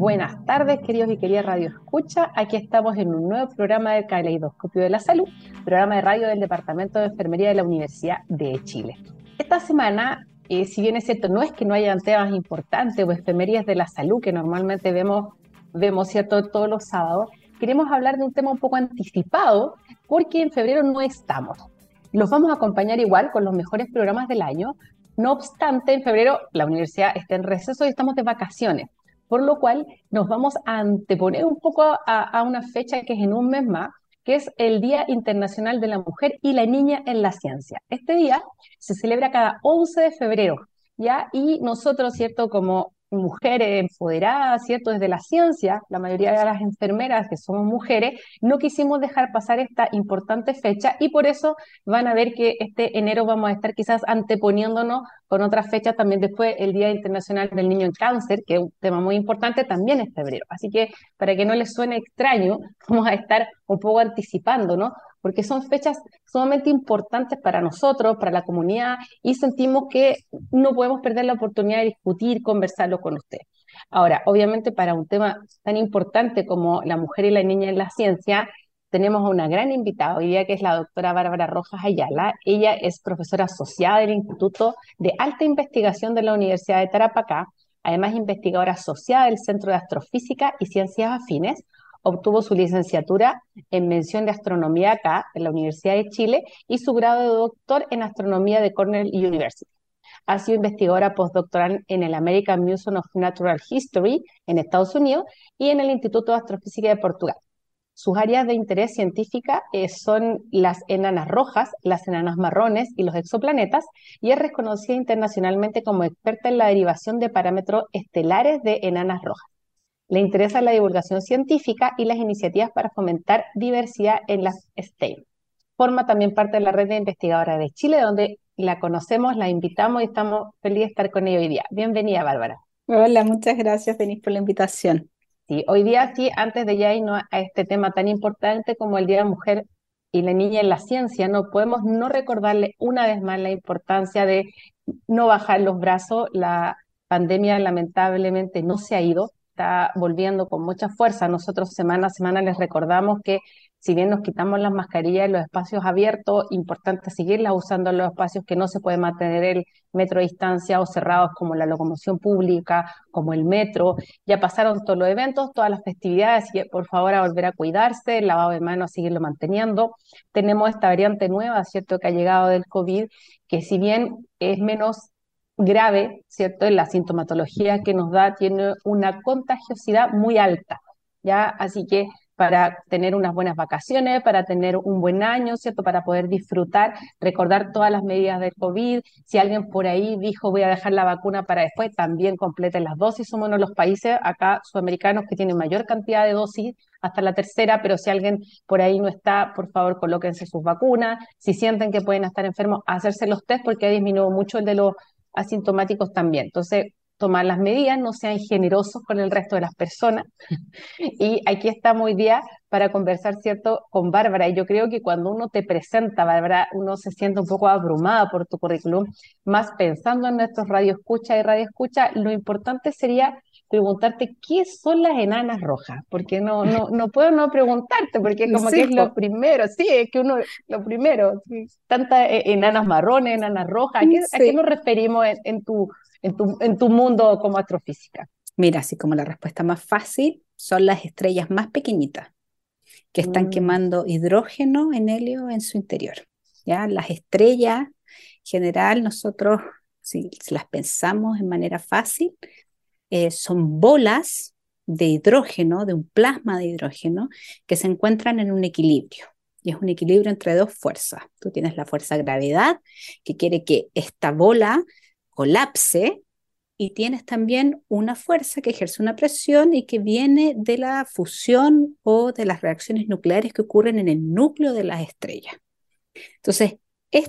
Buenas tardes, queridos y queridas Radio Escucha. Aquí estamos en un nuevo programa de Caleidoscopio de la Salud, programa de radio del Departamento de Enfermería de la Universidad de Chile. Esta semana, eh, si bien es cierto, no es que no hayan temas importantes o enfermerías de la salud que normalmente vemos, vemos cierto, todos los sábados, queremos hablar de un tema un poco anticipado porque en febrero no estamos. Los vamos a acompañar igual con los mejores programas del año. No obstante, en febrero la universidad está en receso y estamos de vacaciones por lo cual nos vamos a anteponer un poco a, una fecha que es en un mes más, que es el Día Internacional de la Mujer y la Niña en la Ciencia. Este día se celebra cada 11 de febrero, ¿ya? Y nosotros, ¿cierto? Como mujeres empoderadas, ¿cierto? Desde la ciencia, la mayoría de las enfermeras que somos mujeres, no quisimos dejar pasar esta importante fecha y por eso van a ver que este enero vamos a estar quizás anteponiéndonos con otras fechas también después el Día Internacional del Niño en Cáncer, que es un tema muy importante, también es febrero. Así que para que no les suene extraño, vamos a estar un poco anticipando, ¿no? Porque son fechas sumamente importantes para nosotros, para la comunidad, y sentimos que no podemos perder la oportunidad de discutir, conversarlo con usted. Ahora, obviamente para un tema tan importante como la mujer y la niña en la ciencia, tenemos a una gran invitada hoy día que es la doctora Bárbara Rojas Ayala. Ella es profesora asociada del Instituto de Alta Investigación de la Universidad de Tarapacá, además investigadora asociada del Centro de Astrofísica y Ciencias Afines, obtuvo su licenciatura en mención de astronomía acá, en la Universidad de Chile, y su grado de doctor en astronomía de Cornell University. Ha sido investigadora postdoctoral en el American Museum of Natural History en Estados Unidos y en el Instituto de Astrofísica de Portugal. Sus áreas de interés científica eh, son las enanas rojas, las enanas marrones y los exoplanetas, y es reconocida internacionalmente como experta en la derivación de parámetros estelares de enanas rojas. Le interesa la divulgación científica y las iniciativas para fomentar diversidad en las STEM. Forma también parte de la red de investigadoras de Chile, donde la conocemos, la invitamos y estamos felices de estar con ella hoy día. Bienvenida, Bárbara. Hola, muchas gracias, Denis, por la invitación. Sí, hoy día sí, antes de ya irnos a este tema tan importante como el Día de la Mujer y la Niña en la Ciencia, no podemos no recordarle una vez más la importancia de no bajar los brazos. La pandemia lamentablemente no se ha ido, está volviendo con mucha fuerza. Nosotros semana a semana les recordamos que si bien nos quitamos las mascarillas en los espacios abiertos, importante seguirlas usando en los espacios que no se puede mantener el metro de distancia o cerrados como la locomoción pública, como el metro. Ya pasaron todos los eventos, todas las festividades, y por favor a volver a cuidarse, el lavado de manos, a seguirlo manteniendo. Tenemos esta variante nueva, ¿cierto?, que ha llegado del COVID, que si bien es menos grave, ¿cierto? La sintomatología que nos da tiene una contagiosidad muy alta, ¿ya? Así que para tener unas buenas vacaciones, para tener un buen año, ¿cierto? Para poder disfrutar, recordar todas las medidas del COVID. Si alguien por ahí dijo voy a dejar la vacuna para después, también completen las dosis. Somos uno de los países acá sudamericanos que tienen mayor cantidad de dosis hasta la tercera, pero si alguien por ahí no está, por favor colóquense sus vacunas. Si sienten que pueden estar enfermos, hacerse los test porque ha disminuido mucho el de los asintomáticos también. Entonces, tomar las medidas, no sean generosos con el resto de las personas. y aquí estamos hoy día para conversar, ¿cierto?, con Bárbara. Y yo creo que cuando uno te presenta, Bárbara, uno se siente un poco abrumada por tu currículum, más pensando en nuestros radioescucha y radioescucha, lo importante sería preguntarte qué son las enanas rojas, porque no, no, no puedo no preguntarte, porque como que es lo primero, sí, es que uno, lo primero, tantas eh, enanas marrones, enanas rojas, ¿a qué, nos referimos en, tu, en, tu, en tu mundo como astrofísica? Mira, así como la respuesta más fácil, son las estrellas más pequeñitas, que están mm. quemando hidrógeno en helio en su interior. ¿ya? Las estrellas, en general, nosotros, si las pensamos en manera fácil, eh, son bolas de hidrógeno, de un plasma de hidrógeno, que se encuentran en un equilibrio. Y es un equilibrio entre dos fuerzas. Tú tienes la fuerza gravedad, que quiere que esta bola colapse y tienes también una fuerza que ejerce una presión y que viene de la fusión o de las reacciones nucleares que ocurren en el núcleo de las estrellas. Entonces,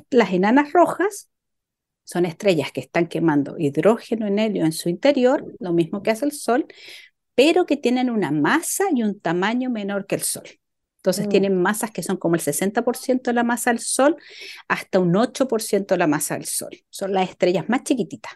las enanas rojas son estrellas que están quemando hidrógeno en helio en su interior, lo mismo que hace el Sol, pero que tienen una masa y un tamaño menor que el Sol. Entonces mm. tienen masas que son como el 60% de la masa del Sol hasta un 8% de la masa del Sol. Son las estrellas más chiquititas.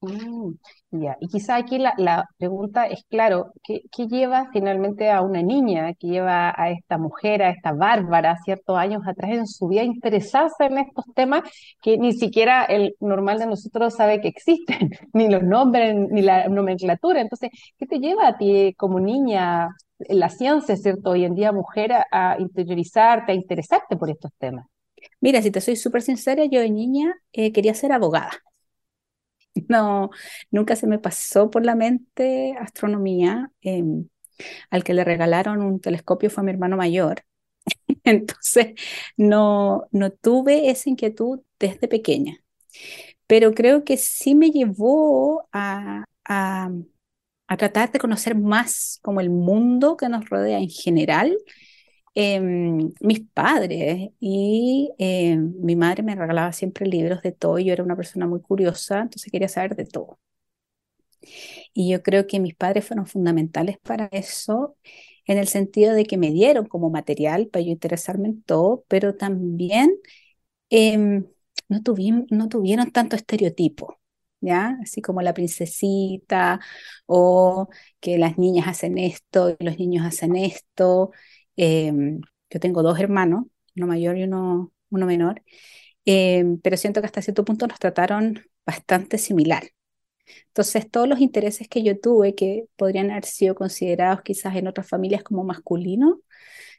Mm, ya, y quizá aquí la, pregunta es, claro, ¿qué, lleva finalmente a una niña, que lleva a esta mujer, a esta Bárbara, ciertos años atrás en su vida, interesarse en estos temas que ni siquiera el normal de nosotros sabe que existen, ni los nombres, ni la nomenclatura? Entonces, ¿qué te lleva a ti como niña, la ciencia, ¿cierto? Hoy en día mujer, a, interiorizarte, a interesarte por estos temas? Mira, si te soy súper sincera, yo de niña eh, quería ser abogada. No, nunca se me pasó por la mente astronomía. Em, al que le regalaron un telescopio fue mi hermano mayor. Entonces, no, no tuve esa inquietud desde pequeña. Pero creo que sí me llevó a, a, a tratar de conocer más como el mundo que nos rodea en general Em, mis padres y em, mi madre me regalaba siempre libros de todo. Yo era una persona muy curiosa, entonces quería saber de todo. Y yo creo que mis padres fueron fundamentales para eso, en el sentido de que me dieron como material para yo interesarme en todo, pero también em, no, tuvieron, no tuvieron tanto estereotipo. ¿Ya? Así como la princesita o que las niñas hacen esto y los niños hacen esto. Em, yo tengo dos hermanos, uno mayor y uno, uno menor, em, pero siento que hasta cierto punto nos trataron bastante similar. Entonces, todos los intereses que yo tuve, que podrían haber sido considerados quizás en otras familias como masculinos,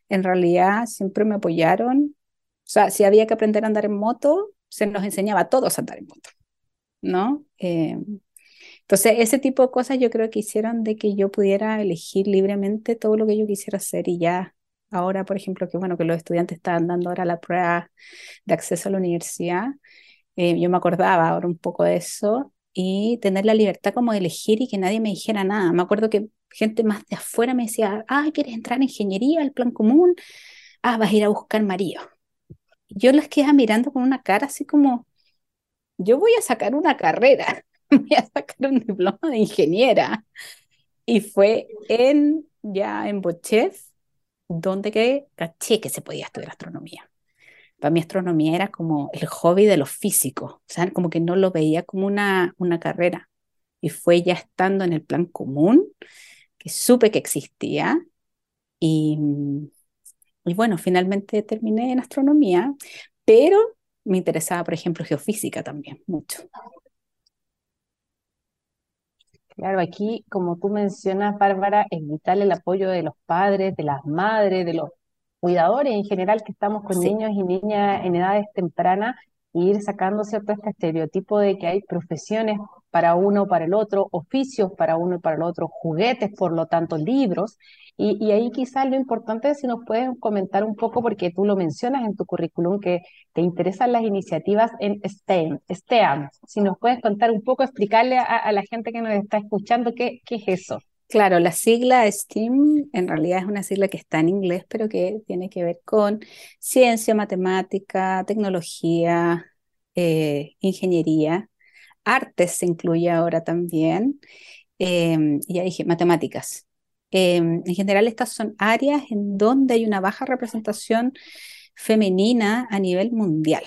en realidad siempre me apoyaron. O sea, si había que aprender a andar en moto, se nos enseñaba a todos a andar en moto, ¿no? Em, entonces, ese tipo de cosas yo creo que hicieron de que yo pudiera elegir libremente todo lo que yo quisiera hacer y ya ahora, por ejemplo, que bueno, que los estudiantes están dando ahora la prueba de acceso a la universidad, eh, yo me acordaba ahora un poco de eso y tener la libertad como de elegir y que nadie me dijera nada. Me acuerdo que gente más de afuera me decía, ah, ¿quieres entrar en ingeniería, al plan común? Ah, vas a ir a buscar marido. Yo las quedaba mirando con una cara así como, yo voy a sacar una carrera, voy a sacar un diploma de ingeniera. Y fue en, ya en Bochef, donde que caché que se podía estudiar astronomía. Para mí astronomía era como el hobby de los físicos, o sea, como que no lo veía como una, una carrera. Y fue ya estando en el plan común que supe que existía y, y bueno, finalmente terminé en astronomía, pero me interesaba, por ejemplo, geofísica también mucho. Claro, aquí, como tú mencionas, Bárbara, es vital el apoyo de los padres, de las madres, de los cuidadores en general que estamos con niños y niñas en edades tempranas e ir sacando cierto este estereotipo de que hay profesiones para uno, para el otro, oficios para uno y para el otro, juguetes, por lo tanto, libros. Y, ahí quizás lo importante es si nos puedes comentar un poco, porque tú lo mencionas en tu currículum, que te interesan las iniciativas en STEM, STEAM. Si nos puedes contar un poco, explicarle a, la gente que nos está escuchando qué, qué es eso. Claro, la sigla STEAM en realidad es una sigla que está en inglés, pero que tiene que ver con ciencia, matemática, tecnología, eh, ingeniería artes se incluye ahora también, y ya dije, matemáticas. Em, en general, estas son áreas en donde hay una baja representación femenina a nivel mundial.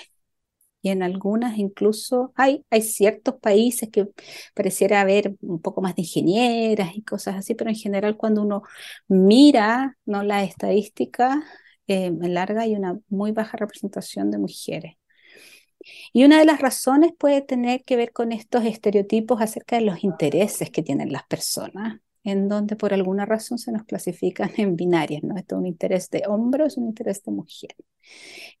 Y en algunas incluso hay, hay ciertos países que pareciera haber un poco más de ingenieras y cosas así, pero en general cuando uno mira ¿no? la estadística en larga hay una muy baja representación de mujeres. Y una de las razones puede tener que ver con estos estereotipos acerca de los intereses que tienen las personas, en donde por alguna razón se nos clasifican en binarias, ¿no? Esto es un interés de hombre es un interés de mujer.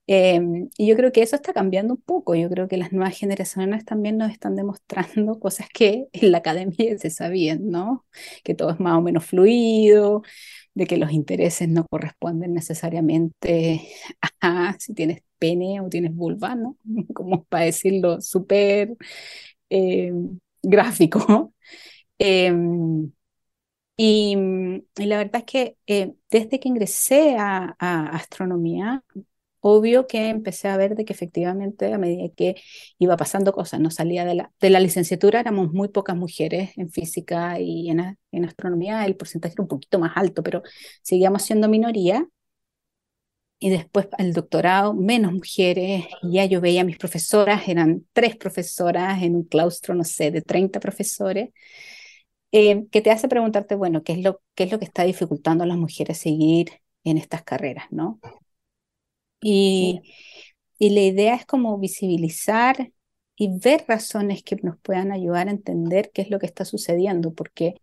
Em, y yo creo que eso está cambiando un poco. Yo creo que las nuevas generaciones también nos están demostrando cosas que en la academia se sabían, ¿no? Que todo es más o menos fluido, de que los intereses no corresponden necesariamente a si tienes pene o tienes vulva, ¿no? Como para decirlo súper em, gráfico. Em, y, la verdad es que eh, desde que ingresé a, astronomía, obvio que empecé a ver de que efectivamente a medida que iba pasando cosas, no salía de la, de la licenciatura, éramos muy pocas mujeres en física y en, en astronomía el porcentaje era un poquito más alto, pero seguíamos siendo minoría. Y después el doctorado, menos mujeres, y ya yo veía a mis profesoras, eran tres profesoras en un claustro, no sé, de 30 profesores. Eh, que te hace preguntarte, bueno, ¿qué es, lo, ¿qué es lo que está dificultando a las mujeres seguir en estas carreras, no? Y, y la idea es como visibilizar y ver razones que nos puedan ayudar a entender qué es lo que está sucediendo, porque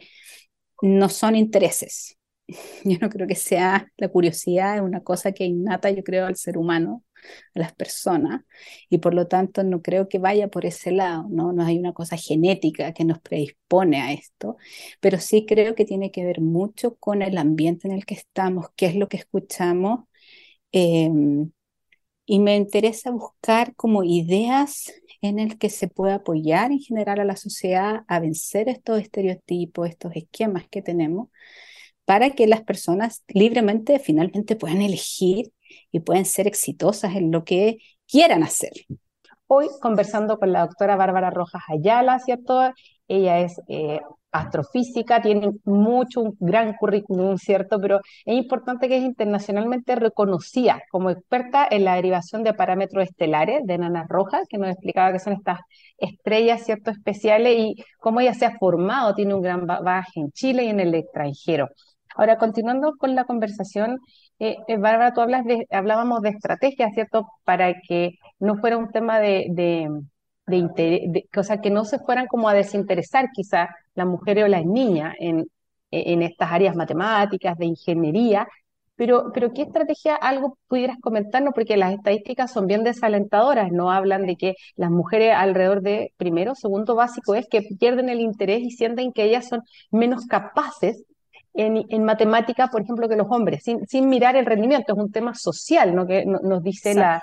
no son intereses. Yo no creo que sea la curiosidad, es una cosa que innata, yo creo, al ser humano a las personas y por lo tanto no creo que vaya por ese lado, ¿no? No hay una cosa genética que nos predispone a esto, pero sí creo que tiene que ver mucho con el ambiente en el que estamos, qué es lo que escuchamos. Em, y me interesa buscar como ideas en el que se pueda apoyar en general a la sociedad a vencer estos estereotipos, estos esquemas que tenemos, para que las personas libremente finalmente puedan elegir y pueden ser exitosas en lo que quieran hacer. Hoy conversando con la doctora Bárbara Rojas Ayala, ¿cierto? Ella es eh, astrofísica, tiene mucho, un gran currículum, ¿cierto? Pero es importante que es internacionalmente reconocida como experta en la derivación de parámetros estelares de Nana Rojas, que nos explicaba que son estas estrellas, ¿cierto? Especiales y cómo ella se ha formado, tiene un gran bagaje en Chile y en el extranjero. Ahora, continuando con la conversación, eh, eh, Bárbara, tú hablas de, hablábamos de estrategias, ¿cierto? Para que no fuera un tema de, de, de interés, o sea, que no se fueran como a desinteresar quizás las mujeres o las niñas en, en estas áreas matemáticas, de ingeniería, pero, pero ¿qué estrategia algo pudieras comentarnos? Porque las estadísticas son bien desalentadoras, no hablan de que las mujeres alrededor de primero, segundo básico es que pierden el interés y sienten que ellas son menos capaces en, en matemática, por ejemplo, que los hombres, sin, sin mirar el rendimiento, es un tema social, ¿no? Que nos dice la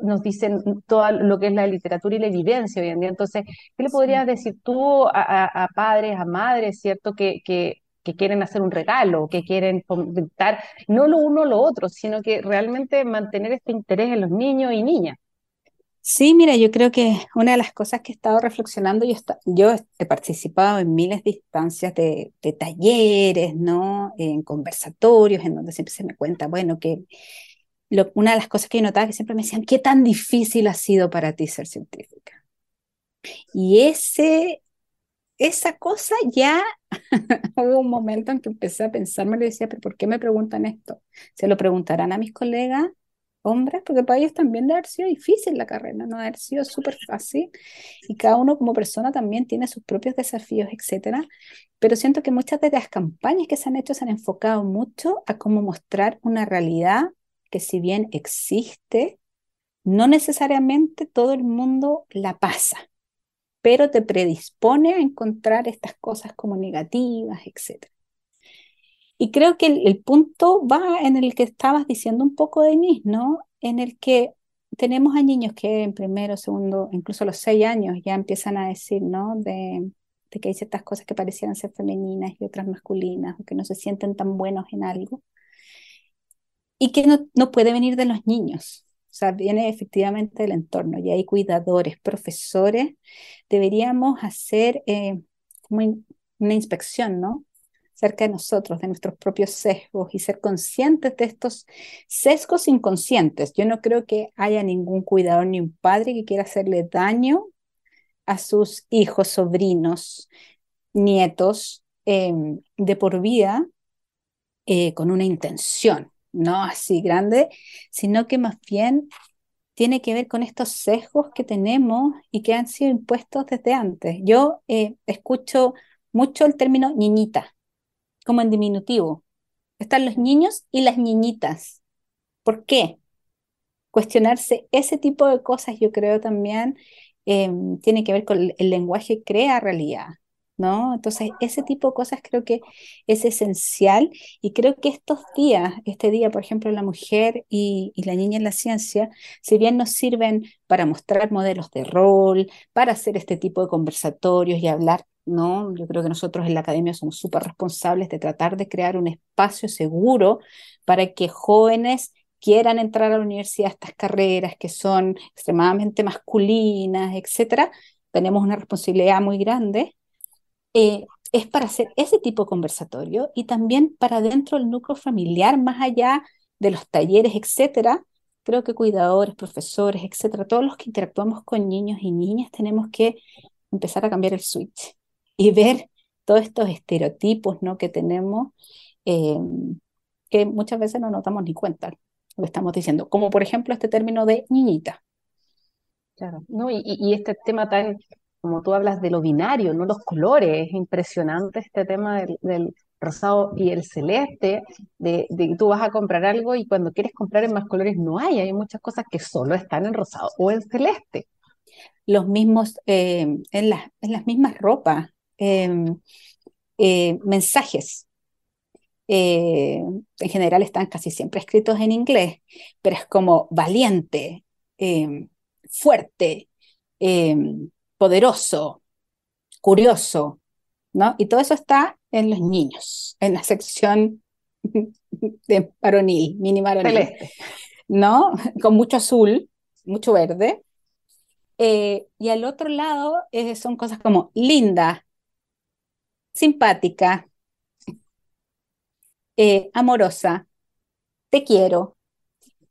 nos dicen todo lo que es la literatura y la evidencia hoy en día. Entonces, ¿qué le podrías decir tú a, padres, a madres, cierto, que, que, que, quieren hacer un regalo, que quieren fomentar no lo uno o lo otro, sino que realmente mantener este interés en los niños y niñas? Sí, mira, yo creo que una de las cosas que he estado reflexionando, yo, yo he participado en miles de instancias de, talleres, ¿no? En conversatorios, en donde siempre se me cuenta, bueno, que una de las cosas que he notado que siempre me decían, ¿qué tan difícil ha sido para ti ser científica? Y ese, esa cosa ya hubo un momento en que empecé a pensarme y decía, ¿pero por qué me preguntan esto? ¿Se lo preguntarán a mis colegas? Hombres, porque para ellos también debe haber sido difícil la carrera, no debe haber sido súper fácil, y cada uno como persona también tiene sus propios desafíos, etcétera, pero siento que muchas de las campañas que se han hecho se han enfocado mucho a cómo mostrar una realidad que si bien existe, no necesariamente todo el mundo la pasa, pero te predispone a encontrar estas cosas como negativas, etcétera. Y creo que el, punto va en el que estabas diciendo un poco, Denise, ¿no? En el que tenemos a niños que en primero, segundo, incluso a los seis años ya empiezan a decir, ¿no? De, de que hay ciertas cosas que parecieran ser femeninas y otras masculinas, o que no se sienten tan buenos en algo. Y que no, no puede venir de los niños, o sea, viene efectivamente del entorno y hay cuidadores, profesores. Deberíamos hacer eh, una inspección, ¿no? Cerca de nosotros, de nuestros propios sesgos y ser conscientes de estos sesgos inconscientes. Yo no creo que haya ningún cuidador ni un padre que quiera hacerle daño a sus hijos, sobrinos, nietos em, de por vida eh, con una intención, no así grande, sino que más bien tiene que ver con estos sesgos que tenemos y que han sido impuestos desde antes. Yo eh, escucho mucho el término niñita como en diminutivo. Están los niños y las niñitas. ¿Por qué? Cuestionarse ese tipo de cosas, yo creo también, em, tiene que ver con el, lenguaje crea realidad. ¿no? Entonces, ese tipo de cosas creo que es esencial y creo que estos días, este día, por ejemplo, la mujer y, y, la niña en la ciencia, si bien nos sirven para mostrar modelos de rol, para hacer este tipo de conversatorios y hablar, ¿no? Yo creo que nosotros en la academia somos súper responsables de tratar de crear un espacio seguro para que jóvenes quieran entrar a la universidad estas carreras que son extremadamente masculinas, etcétera, tenemos una responsabilidad muy grande eh, es para hacer ese tipo de conversatorio y también para dentro del núcleo familiar, más allá de los talleres, etcétera. Creo que cuidadores, profesores, etcétera, todos los que interactuamos con niños y niñas tenemos que empezar a cambiar el switch y ver todos estos estereotipos ¿no? que tenemos eh, que muchas veces no nos damos ni cuenta lo estamos diciendo, como por ejemplo este término de niñita. Claro, no, y, y este tema tan como tú hablas de lo binario, no los colores, es impresionante este tema del, rosado y el celeste, de, que tú vas a comprar algo y cuando quieres comprar en más colores no hay, hay muchas cosas que solo están en rosado o en celeste. Los mismos, eh, en, las, en las mismas ropas, eh, mensajes. Eh, en general están casi siempre escritos en inglés, pero es como valiente, em, fuerte, em, poderoso, curioso, ¿no? Y todo eso está en los niños, en la sección de varonil, mini varonil, ¿no? Con mucho azul, mucho verde. Eh, y al otro lado eh, son cosas como linda, simpática, eh, amorosa, te quiero.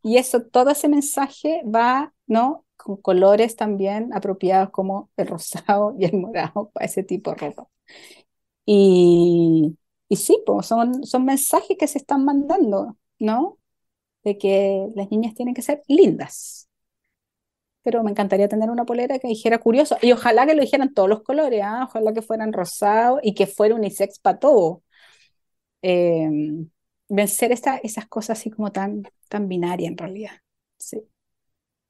Y eso, todo ese mensaje va, ¿no? con colores también apropiados como el rosado y el morado para ese tipo de ropa. Y, y sí, pues son, son mensajes que se están mandando, ¿no? De que las niñas tienen que ser lindas. Pero me encantaría tener una polera que dijera curioso. Y ojalá que lo dijeran todos los colores, ¿ah? ojalá que fueran rosados y que fuera unisex para todo. Em, vencer esta, esas cosas así como tan, tan binaria en realidad. Sí.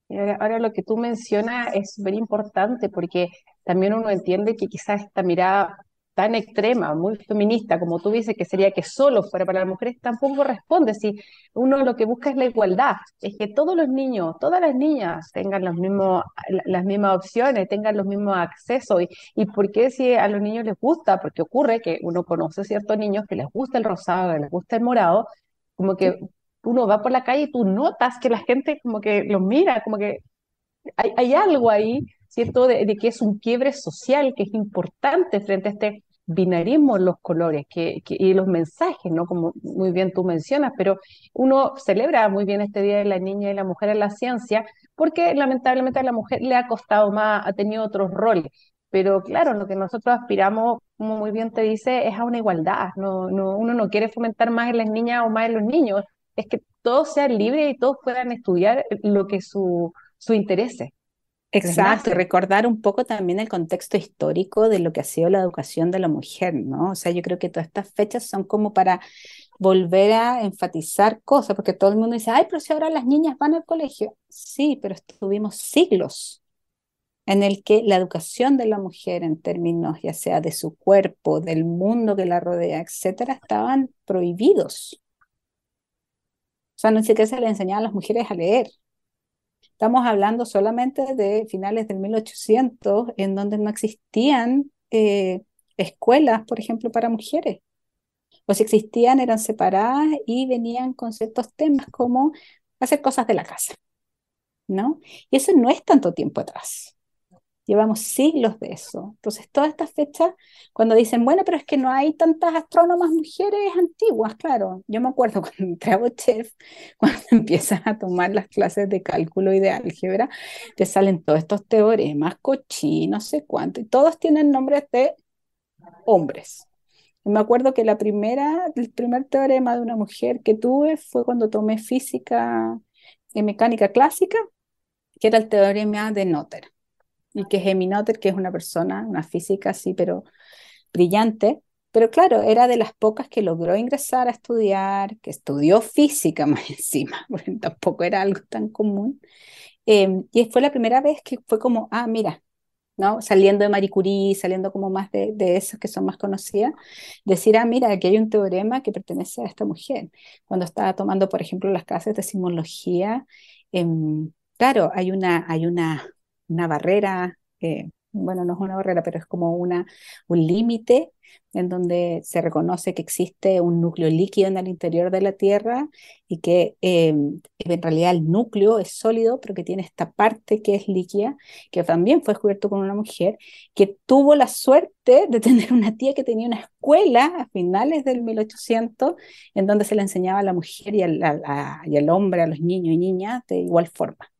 Ahora, lo que tú mencionas es súper importante porque también uno entiende que quizás esta mirada tan extrema, muy feminista, como tú dices, que sería que solo fuera para las mujeres, tampoco responde. Si uno lo que busca es la igualdad, es que todos los niños, todas las niñas tengan las mismas opciones, tengan los mismos accesos. Y, por qué si a los niños les gusta? Porque ocurre que uno conoce ciertos niños que les gusta el rosado, que les gusta el morado, como que uno va por la calle y tú notas que la gente como que los mira, como que hay algo ahí, ¿cierto? De, que es un quiebre social que es importante frente a este binarismo los colores que, y los mensajes, ¿no? Como muy bien tú mencionas, pero uno celebra muy bien este Día de la Niña y la Mujer en la Ciencia porque lamentablemente a la mujer le ha costado más, ha tenido otros roles. Pero claro, lo que nosotros aspiramos, como muy bien te dice, es a una igualdad. No, no, uno no quiere fomentar más en las niñas o más en los niños, es que todos sean libres y todos puedan estudiar lo que su, su interese. Exacto, recordar un poco también el contexto histórico de lo que ha sido la educación de la mujer, ¿no? O sea, yo creo que todas estas fechas son como para volver a enfatizar cosas, porque todo el mundo dice, ay, pero si ahora las niñas van al colegio. Sí, pero estuvimos siglos en el que la educación de la mujer en términos ya sea de su cuerpo, del mundo que la rodea, etcétera, estaban prohibidos. O sea, no sé qué se le enseñaba a las mujeres a leer. Estamos hablando solamente de finales del 1800, en donde no existían eh, escuelas, por ejemplo, para mujeres. O si existían, eran separadas y venían con ciertos temas como hacer cosas de la casa. ¿No? Y eso no es tanto tiempo atrás. Llevamos siglos de eso. Entonces, todas estas fechas, cuando dicen, bueno, pero es que no hay tantas astrónomas mujeres antiguas, claro. Yo me acuerdo cuando entré a chef, cuando empiezas a tomar las clases de cálculo y de álgebra, te salen todos estos teoremas, cochi, no sé cuánto, y todos tienen nombres de hombres. Y me acuerdo que la primera, el primer teorema de una mujer que tuve fue cuando tomé física y mecánica clásica, que era el teorema de Noether y que es que es una persona, una física así, pero brillante. Pero claro, era de las pocas que logró ingresar a estudiar, que estudió física más encima, porque tampoco era algo tan común. Em, y fue la primera vez que fue como, ah, mira, ¿no? Saliendo de Marie Curie, saliendo como más de, de esas que son más conocidas, decir, ah, mira, aquí hay un teorema que pertenece a esta mujer. Cuando estaba tomando, por ejemplo, las clases de sismología, em, claro, hay una, hay una, una barrera, eh, bueno, no es una barrera, pero es como una, un límite en donde se reconoce que existe un núcleo líquido en el interior de la Tierra y que em, en realidad el núcleo es sólido, pero que tiene esta parte que es líquida, que también fue descubierto con una mujer que tuvo la suerte de tener una tía que tenía una escuela a finales del 1800 en donde se le enseñaba a la mujer y al, y al hombre, a los niños y niñas de igual forma.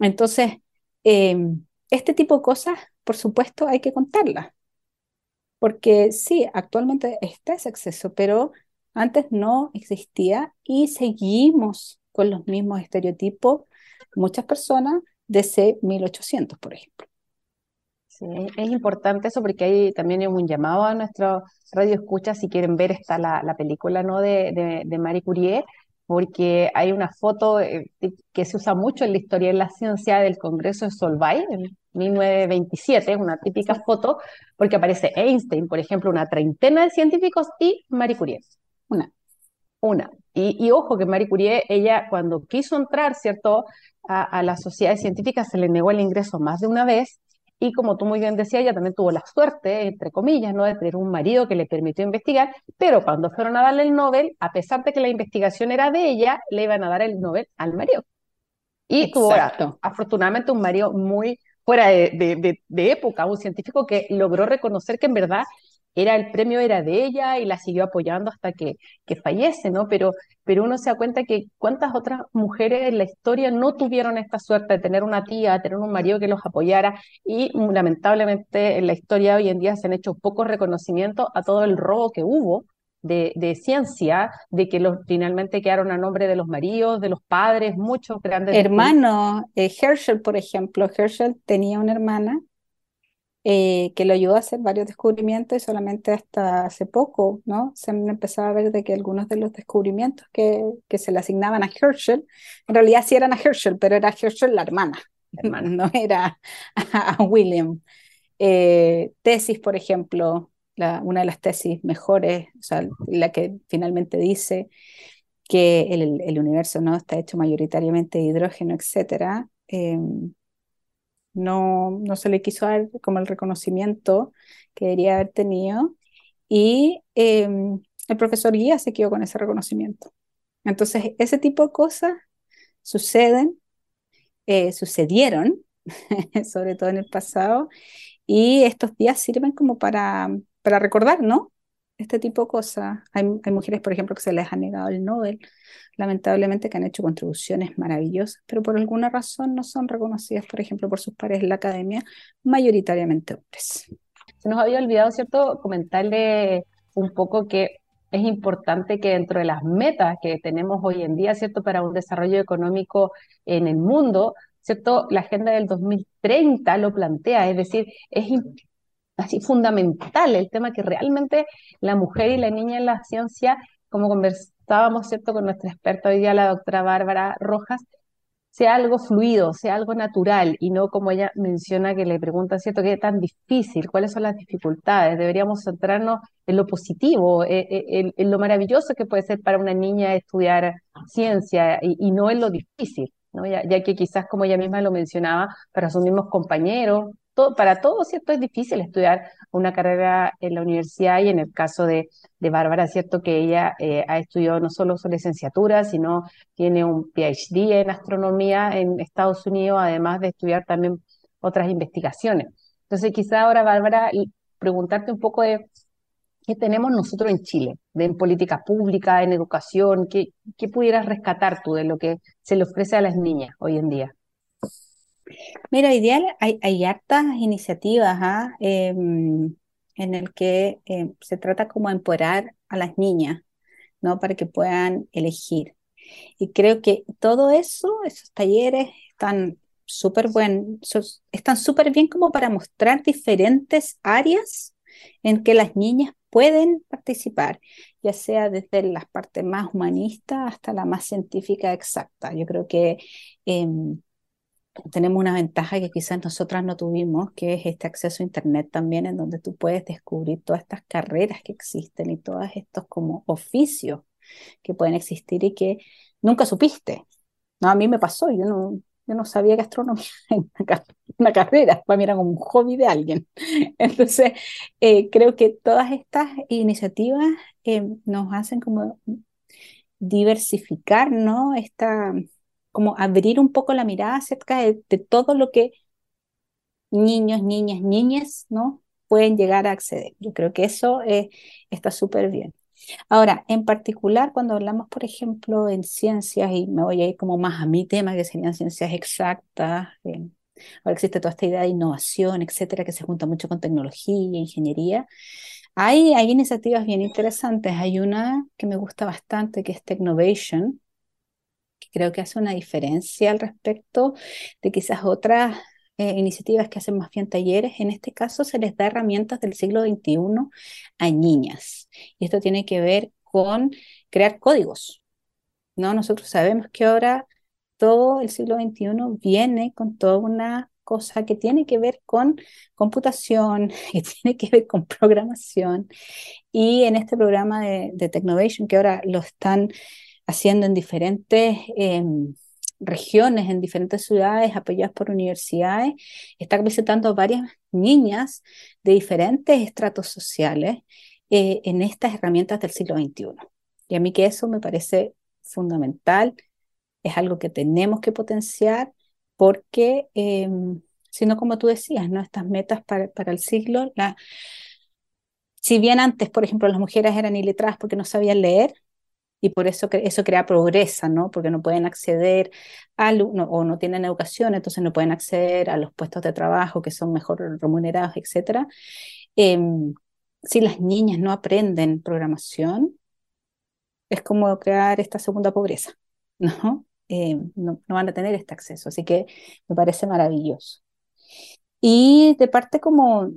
Entonces, em, este tipo de cosas, por supuesto, hay que contarlas porque sí, actualmente está ese acceso, pero antes no existía y seguimos con los mismos estereotipos, muchas personas de ese 1800, por ejemplo. Sí, es importante eso porque hay también un llamado a nuestro radio escucha si quieren ver esta la, la película ¿no? de, de, Marie Curie, porque hay una foto eh, que se usa mucho en la historia de la ciencia del Congreso de Solvay, 1927, es una típica foto, porque aparece Einstein, por ejemplo, una treintena de científicos y Marie Curie. Una. Una. Y, ojo que Marie Curie, ella cuando quiso entrar, ¿cierto?, a, a las sociedades científicas se le negó el ingreso más de una vez, y como tú muy bien decías, ella también tuvo la suerte, entre comillas, ¿no? de tener un marido que le permitió investigar, pero cuando fueron a darle el Nobel, a pesar de que la investigación era de ella, le iban a dar el Nobel al marido. Y tuvo afortunadamente un marido muy fuera de, época, un científico que logró reconocer que en verdad era el premio era de ella y la siguió apoyando hasta que, que fallece, ¿no? Pero, pero uno se da cuenta que cuántas otras mujeres en la historia no tuvieron esta suerte de tener una tía, de tener un marido que los apoyara y lamentablemente en la historia hoy en día se han hecho pocos reconocimientos a todo el robo que hubo de, ciencia, de que los, finalmente quedaron a nombre de los maridos, de los padres, muchos grandes... Hermano, eh, Herschel, por ejemplo, Herschel tenía una hermana eh, que lo ayudó a hacer varios descubrimientos y solamente hasta hace poco, ¿no? Se empezaba a ver de que algunos de los descubrimientos que, que se le asignaban a Herschel, en realidad sí eran a Herschel, pero era Herschel la hermana, no era a William. Eh, tesis, por ejemplo, una de las tesis mejores, o sea, la que finalmente dice que el, universo no está hecho mayoritariamente de hidrógeno, etcétera, em, no, no se le quiso dar como el reconocimiento que debería haber tenido y em, el profesor Guía se quedó con ese reconocimiento. Entonces, ese tipo de cosas suceden, eh, sucedieron, sobre todo en el pasado, y estos días sirven como para para recordar, ¿no? Este tipo de cosas. Hay, mujeres, por ejemplo, que se les ha negado el Nobel, lamentablemente, que han hecho contribuciones maravillosas, pero por alguna razón no son reconocidas, por ejemplo, por sus pares en la academia, mayoritariamente hombres. Se nos había olvidado, ¿cierto?, comentarle un poco que es importante que dentro de las metas que tenemos hoy en día, ¿cierto?, para un desarrollo económico en el mundo, ¿cierto? La agenda del 2030 lo plantea, es decir, es así fundamental, el tema que realmente la mujer y la niña en la ciencia, como conversábamos, ¿cierto?, con nuestra experta hoy día, la doctora Bárbara Rojas, sea algo fluido, sea algo natural y no como ella menciona que le pregunta, ¿cierto?, qué es tan difícil, cuáles son las dificultades. Deberíamos centrarnos en lo positivo, eh, eh, en, lo maravilloso que puede ser para una niña estudiar ciencia y, no en lo difícil, ¿no? Ya, ya, que quizás, como ella misma lo mencionaba, para sus mismos compañeros para todos, ¿cierto? Es difícil estudiar una carrera en la universidad y en el caso de, de Bárbara, ¿cierto? Que ella eh, ha estudiado no solo su licenciatura, sino tiene un PhD en astronomía en Estados Unidos, además de estudiar también otras investigaciones. Entonces, quizá ahora, Bárbara, preguntarte un poco de qué tenemos nosotros en Chile, de en política pública, en educación, qué, qué pudieras rescatar tú de lo que se le ofrece a las niñas hoy en día. Mira, ideal, hay, hay hartas iniciativas ¿ah? em, en el que em, se trata como empoderar a las niñas, ¿no? Para que puedan elegir. Y creo que todo eso, esos talleres están súper buenos, están súper bien como para mostrar diferentes áreas en que las niñas pueden participar, ya sea desde las partes más humanistas hasta la más científica exacta. Yo creo que em, tenemos una ventaja que quizás nosotras no tuvimos, que es este acceso a Internet también, en donde tú puedes descubrir todas estas carreras que existen y todos estos como oficios que pueden existir y que nunca supiste. No, a mí me pasó, yo no, yo no sabía que astronomía era una, carrera, para mí era como un hobby de alguien. Entonces, eh, creo que todas estas iniciativas eh, nos hacen como diversificar, ¿no? Esta, como abrir un poco la mirada acerca de, todo lo que niños, niñas, niñas, ¿no? Pueden llegar a acceder. Yo creo que eso eh, está súper bien. Ahora, en particular, cuando hablamos, por ejemplo, en ciencias, y me voy a ir como más a mi tema, que serían ciencias exactas, eh, ahora existe toda esta idea de innovación, etcétera, que se junta mucho con tecnología, ingeniería. Hay, hay iniciativas bien interesantes. Hay una que me gusta bastante, que es Technovation, creo que hace una diferencia al respecto de quizás otras eh, iniciativas que hacen más bien talleres, en este caso se les da herramientas del siglo XXI a niñas. Y esto tiene que ver con crear códigos. ¿no? Nosotros sabemos que ahora todo el siglo XXI viene con toda una cosa que tiene que ver con computación, que tiene que ver con programación. Y en este programa de, de Technovation, que ahora lo están haciendo en diferentes em, regiones, en diferentes ciudades, apoyadas por universidades, está visitando varias niñas de diferentes estratos sociales eh, en estas herramientas del siglo XXI. Y a mí que eso me parece fundamental, es algo que tenemos que potenciar porque, eh, como tú decías, ¿no? estas metas para, para el siglo, la, si bien antes, por ejemplo, las mujeres eran iletradas porque no sabían leer, y por eso eso crea progresa, ¿no? Porque no pueden acceder a, o no tienen educación, entonces no pueden acceder a los puestos de trabajo que son mejor remunerados, etc. Em, si las niñas no aprenden programación, es como crear esta segunda pobreza, ¿no? Em, no, no van a tener este acceso, así que me parece maravilloso. Y de parte como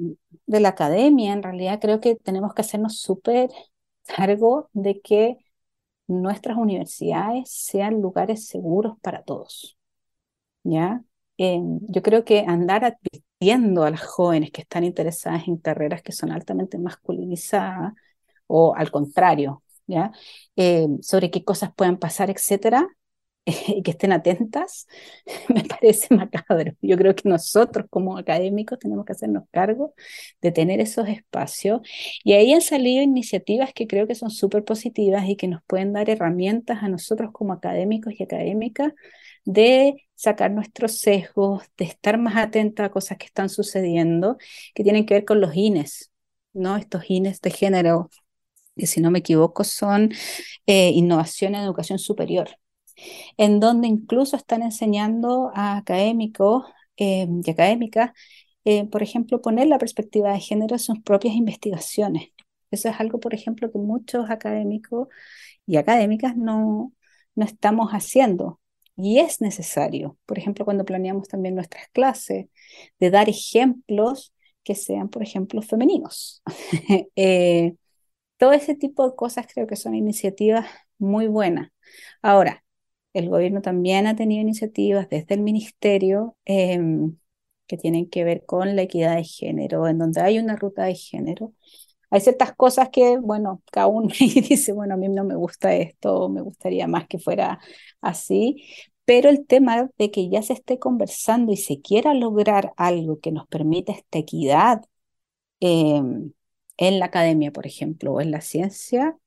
de la academia, en realidad creo que tenemos que hacernos súper cargo de que nuestras universidades sean lugares seguros para todos. ¿Ya? Em, yo creo que andar advirtiendo a las jóvenes que están interesadas en carreras que son altamente masculinizadas o al contrario, ¿ya? Em, sobre qué cosas pueden pasar, etcétera, y que estén atentas, me parece macabro. Yo creo que nosotros como académicos tenemos que hacernos cargo de tener esos espacios y ahí han salido iniciativas que creo que son súper positivas y que nos pueden dar herramientas a nosotros como académicos y académicas de sacar nuestros sesgos, de estar más atentos a cosas que están sucediendo, que tienen que ver con los INES, ¿no? Estos INES de género, que si no me equivoco son eh, innovación en educación superior en donde incluso están enseñando a académicos eh, y académicas, eh, por ejemplo, poner la perspectiva de género en sus propias investigaciones. Eso es algo, por ejemplo, que muchos académicos y académicas no, no estamos haciendo. Y es necesario, por ejemplo, cuando planeamos también nuestras clases, de dar ejemplos que sean, por ejemplo, femeninos. Eh, todo ese tipo de cosas creo que son iniciativas muy buenas. Ahora, el gobierno también ha tenido iniciativas desde el ministerio em, que tienen que ver con la equidad de género, en donde hay una ruta de género. Hay ciertas cosas que, bueno, cada uno dice, bueno, a mí no me gusta esto, me gustaría más que fuera así, pero el tema de que ya se esté conversando y se quiera lograr algo que nos permita esta equidad em, en la academia, por ejemplo, o en la ciencia,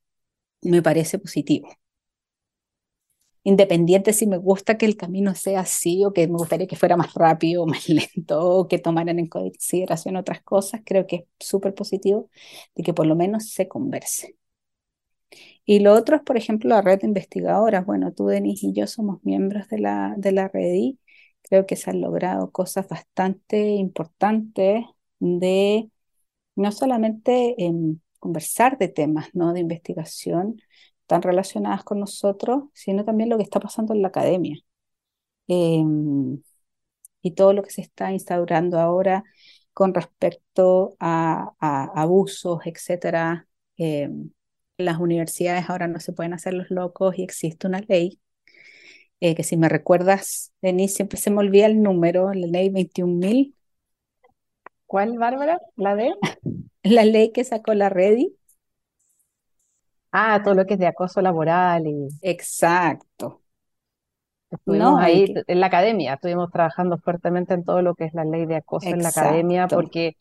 me parece positivo independiente si me gusta que el camino sea así o que me gustaría que fuera más rápido o más lento o que tomaran en consideración otras cosas, creo que es súper positivo de que por lo menos se converse. Y lo otro es, por ejemplo, la red de investigadoras. Bueno, tú, Denise y yo somos miembros de la, de la red y creo que se han logrado cosas bastante importantes de no solamente en conversar de temas ¿no? de investigación, tan relacionadas con nosotros, sino también lo que está pasando en la academia. Em, y todo lo que se está instaurando ahora con respecto a, abusos, etcétera. Em, las universidades ahora no se pueden hacer los locos y existe una ley eh, que si me recuerdas, Denise, siempre se me olvida el número, la ley 21.000. ¿Cuál, Bárbara? ¿La de? la ley que sacó la Redi. Ah, todo lo que es de acoso laboral y... Exacto. Estuvimos ahí en la academia, estuvimos trabajando fuertemente en todo lo que es la ley de acoso en la academia, porque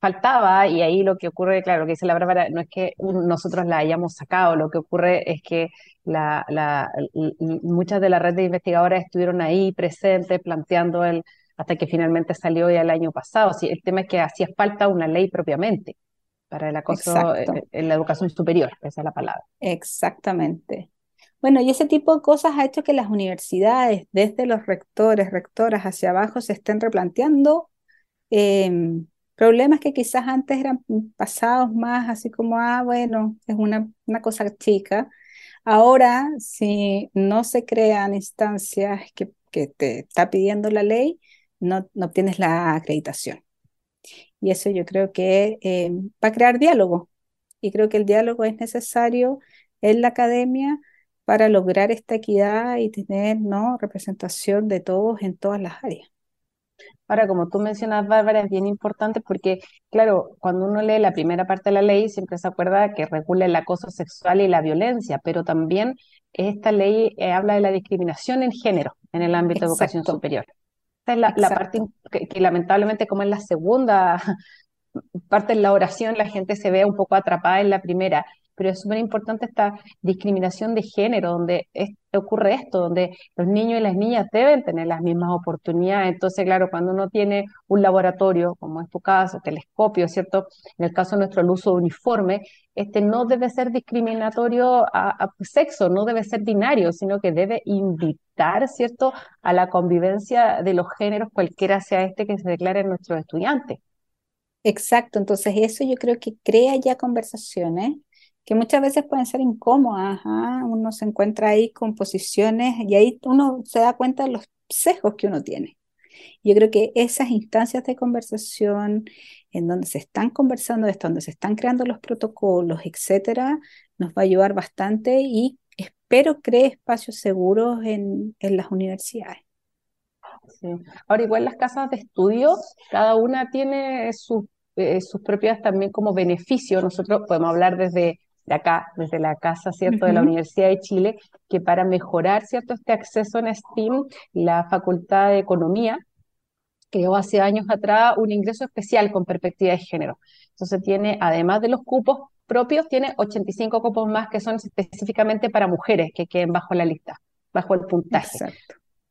faltaba, y ahí lo que ocurre, claro, lo que dice la Bárbara, no es que nosotros la hayamos sacado, lo que ocurre es que la, la, muchas de la red de investigadoras estuvieron ahí presentes, planteando el, hasta que finalmente salió ya el año pasado. Sí, el tema es que hacía falta una ley propiamente para el acoso en la educación superior, esa es la palabra. Exactamente. Bueno, y ese tipo de cosas ha hecho que las universidades, desde los rectores, rectoras hacia abajo, se estén replanteando em, problemas que quizás antes eran pasados más así como, ah, bueno, es una, una cosa chica. Ahora, si no se crean instancias que, que te está pidiendo la ley, no, no obtienes la acreditación. Y eso yo creo que em, va a crear diálogo. Y creo que el diálogo es necesario en la academia para lograr esta equidad y tener ¿no? representación de todos en todas las áreas. Ahora, como tú mencionas, Bárbara, es bien importante porque, claro, cuando uno lee la primera parte de la ley, siempre se acuerda que regula el acoso sexual y la violencia, pero también esta ley eh, habla de la discriminación en género en el ámbito de educación superior. Esta es la, parte que, que, lamentablemente, como es la segunda parte de la oración, la gente se ve un poco atrapada en la primera pero es súper importante esta discriminación de género, donde ocurre esto, donde los niños y las niñas deben tener las mismas oportunidades. Entonces, claro, cuando uno tiene un laboratorio, como es tu caso, telescopio, ¿cierto? En el caso nuestro, el uso de uniforme, este no debe ser discriminatorio a, a sexo, no debe ser binario, sino que debe invitar, ¿cierto?, a la convivencia de los géneros, cualquiera sea este que se declare en nuestros estudiantes. Exacto, entonces eso yo creo que crea ya conversaciones que muchas veces pueden ser incómodas. Uno se encuentra ahí con posiciones y ahí uno se da cuenta de los sesgos que uno tiene. Yo creo que esas instancias de conversación en donde se están conversando esto, donde se están creando los protocolos, etcétera, nos va a ayudar bastante y espero cree espacios seguros en, en las universidades. Ahora, igual las casas de estudio, cada una tiene sus eh, sus propias también como beneficios. Nosotros podemos hablar desde de acá, desde la casa, ¿cierto?, de la Universidad de Chile, que para mejorar, ¿cierto?, este acceso en STEAM, la Facultad de Economía creó hace años atrás un ingreso especial con perspectiva de género. Entonces tiene, además de los cupos propios, tiene 85 cupos más que son específicamente para mujeres que queden bajo la lista, bajo el puntaje.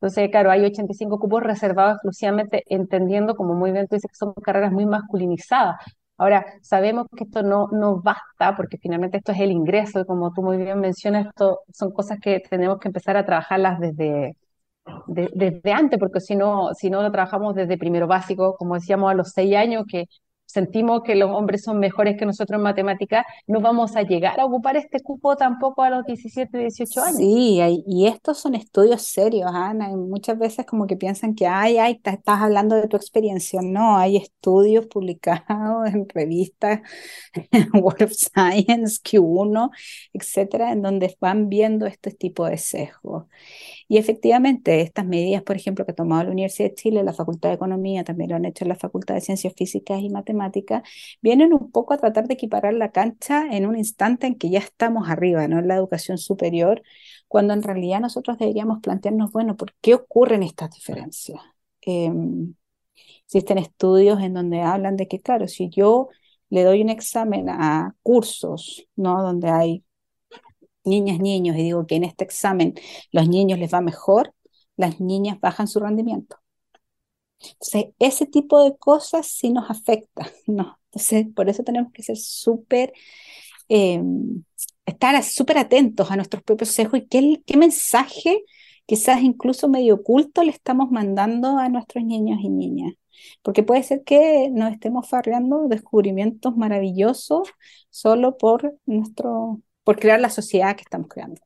Entonces, claro, hay 85 cupos reservados exclusivamente entendiendo, como muy bien tú dices, que son carreras muy masculinizadas. Ahora, sabemos que esto no, no basta porque finalmente esto es el ingreso y como tú muy bien mencionas, esto son cosas que tenemos que empezar a trabajarlas desde, desde antes, porque si no, si no lo trabajamos desde primero básico, como decíamos a los seis años, que sentimos que los hombres son mejores que nosotros en matemática, no vamos a llegar a ocupar este cupo tampoco a los 17, 18 años. Sí, y estos son estudios serios, Ana, muchas veces como que piensan que, ay, ay, estás hablando de tu experiencia. No, hay estudios publicados en revistas, World of Science, Q1, etcétera, en donde van viendo este tipo de sesgos. Y efectivamente, estas medidas, por ejemplo, que ha tomado la Universidad de Chile, la Facultad de Economía, también lo han hecho la Facultad de Ciencias Físicas y Matemáticas, vienen un poco a tratar de equiparar la cancha en un instante en que ya estamos arriba, ¿no? En la educación superior, cuando en realidad nosotros deberíamos plantearnos, bueno, ¿por qué ocurren estas diferencias? Em, existen estudios en donde hablan de que, claro, si yo le doy un examen a cursos, ¿no? Donde hay niñas, niños, y digo que en este examen los niños les va mejor, las niñas bajan su rendimiento. Entonces, ese tipo de cosas sí nos afecta, ¿no? Entonces, por eso tenemos que ser súper, em, estar súper atentos a nuestros propios sesgos y qué, qué mensaje, quizás incluso medio oculto, le estamos mandando a nuestros niños y niñas. Porque puede ser que nos estemos farreando descubrimientos maravillosos solo por nuestro por crear la sociedad que estamos creando.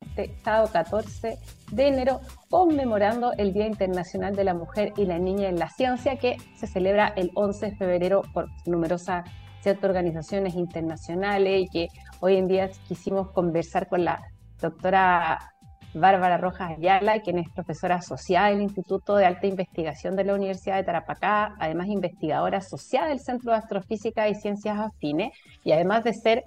Este sábado 14 de enero, conmemorando el Día Internacional de la Mujer y la Niña en la Ciencia, que se celebra el 11 de febrero por numerosas ciertas organizaciones internacionales y que hoy en día quisimos conversar con la doctora Bárbara Rojas Ayala, quien es profesora asociada del Instituto de Alta Investigación de la Universidad de Tarapacá, además investigadora asociada del Centro de Astrofísica y Ciencias Afines, y además de ser,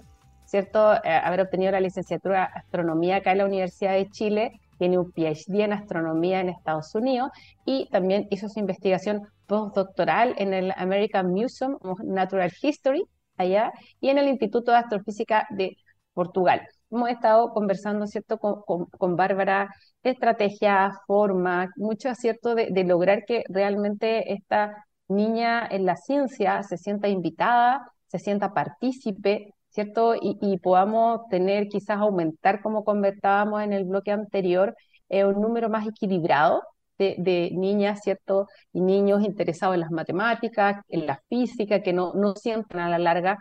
cierto, eh, haber obtenido la licenciatura en Astronomía acá en la Universidad de Chile, tiene un PhD en astronomía en Estados Unidos y también hizo su investigación postdoctoral en el American Museum of Natural History allá y en el Instituto de Astrofísica de Portugal. Hemos estado conversando, ¿cierto?, con, con, Bárbara, estrategia, forma, mucho acierto de, de lograr que realmente esta niña en la ciencia se sienta invitada, se sienta partícipe, ¿cierto? Y, podamos tener, quizás aumentar, como conversábamos en el bloque anterior, eh, un número más equilibrado de, niñas, ¿cierto? Y niños interesados en las matemáticas, en la física, que no, no sientan a la larga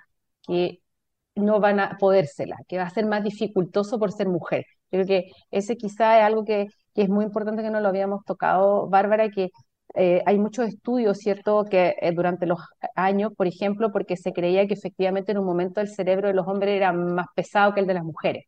que no van a podérsela, que va a ser más dificultoso por ser mujer. Creo que ese quizá es algo que, que es muy importante que no lo habíamos tocado, Bárbara, que eh, hay muchos estudios, ¿cierto?, que eh, durante los años, por ejemplo, porque se creía que efectivamente en un momento el cerebro de los hombres era más pesado que el de las mujeres.